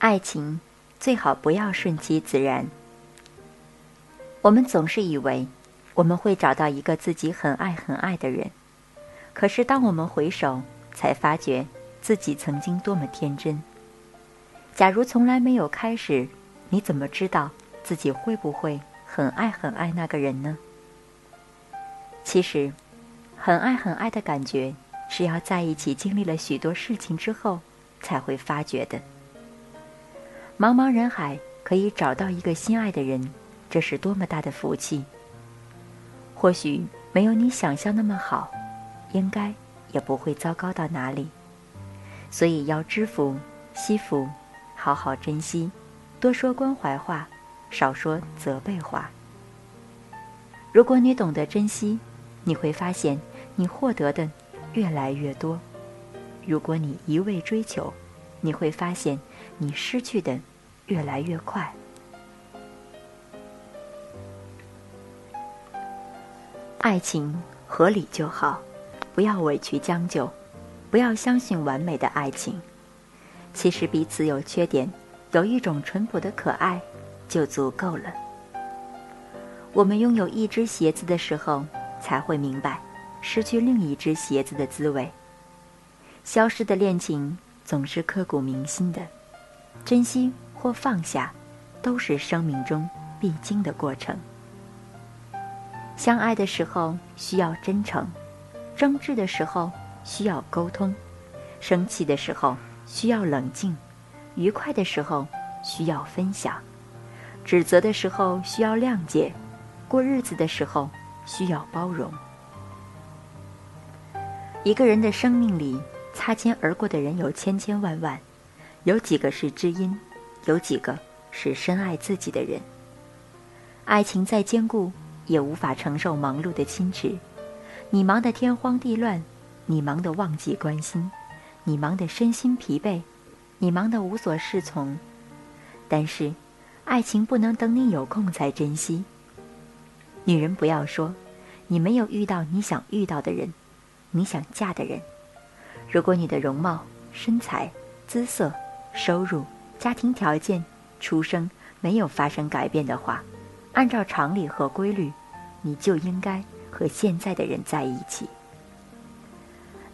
爱情最好不要顺其自然。我们总是以为我们会找到一个自己很爱很爱的人，可是当我们回首，才发觉自己曾经多么天真。假如从来没有开始，你怎么知道自己会不会很爱很爱那个人呢？其实，很爱很爱的感觉是要在一起经历了许多事情之后才会发觉的。茫茫人海，可以找到一个心爱的人，这是多么大的福气。或许没有你想象那么好，应该也不会糟糕到哪里。所以要知福惜福，好好珍惜，多说关怀话，少说责备话。如果你懂得珍惜，你会发现你获得的越来越多；如果你一味追求，你会发现你失去的。越来越快。爱情合理就好，不要委屈将就，不要相信完美的爱情。其实彼此有缺点，有一种淳朴的可爱就足够了。我们拥有一只鞋子的时候，才会明白失去另一只鞋子的滋味。消失的恋情总是刻骨铭心的，珍惜。或放下，都是生命中必经的过程。相爱的时候需要真诚，争执的时候需要沟通，生气的时候需要冷静，愉快的时候需要分享，指责的时候需要谅解，过日子的时候需要包容。一个人的生命里，擦肩而过的人有千千万万，有几个是知音？有几个是深爱自己的人？爱情再坚固，也无法承受忙碌的侵蚀。你忙得天荒地乱，你忙得忘记关心，你忙得身心疲惫，你忙得无所适从。但是，爱情不能等你有空才珍惜。女人不要说，你没有遇到你想遇到的人，你想嫁的人。如果你的容貌、身材、姿色、收入，家庭条件、出生没有发生改变的话，按照常理和规律，你就应该和现在的人在一起。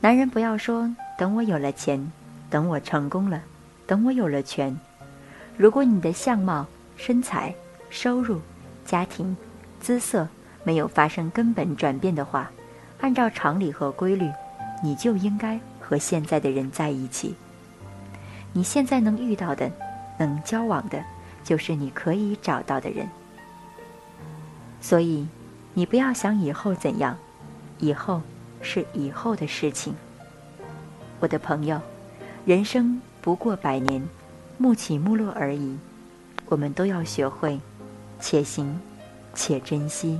男人不要说等我有了钱，等我成功了，等我有了权。如果你的相貌、身材、收入、家庭、姿色没有发生根本转变的话，按照常理和规律，你就应该和现在的人在一起。你现在能遇到的、能交往的，就是你可以找到的人。所以，你不要想以后怎样，以后是以后的事情。我的朋友，人生不过百年，暮起暮落而已。我们都要学会，且行且珍惜。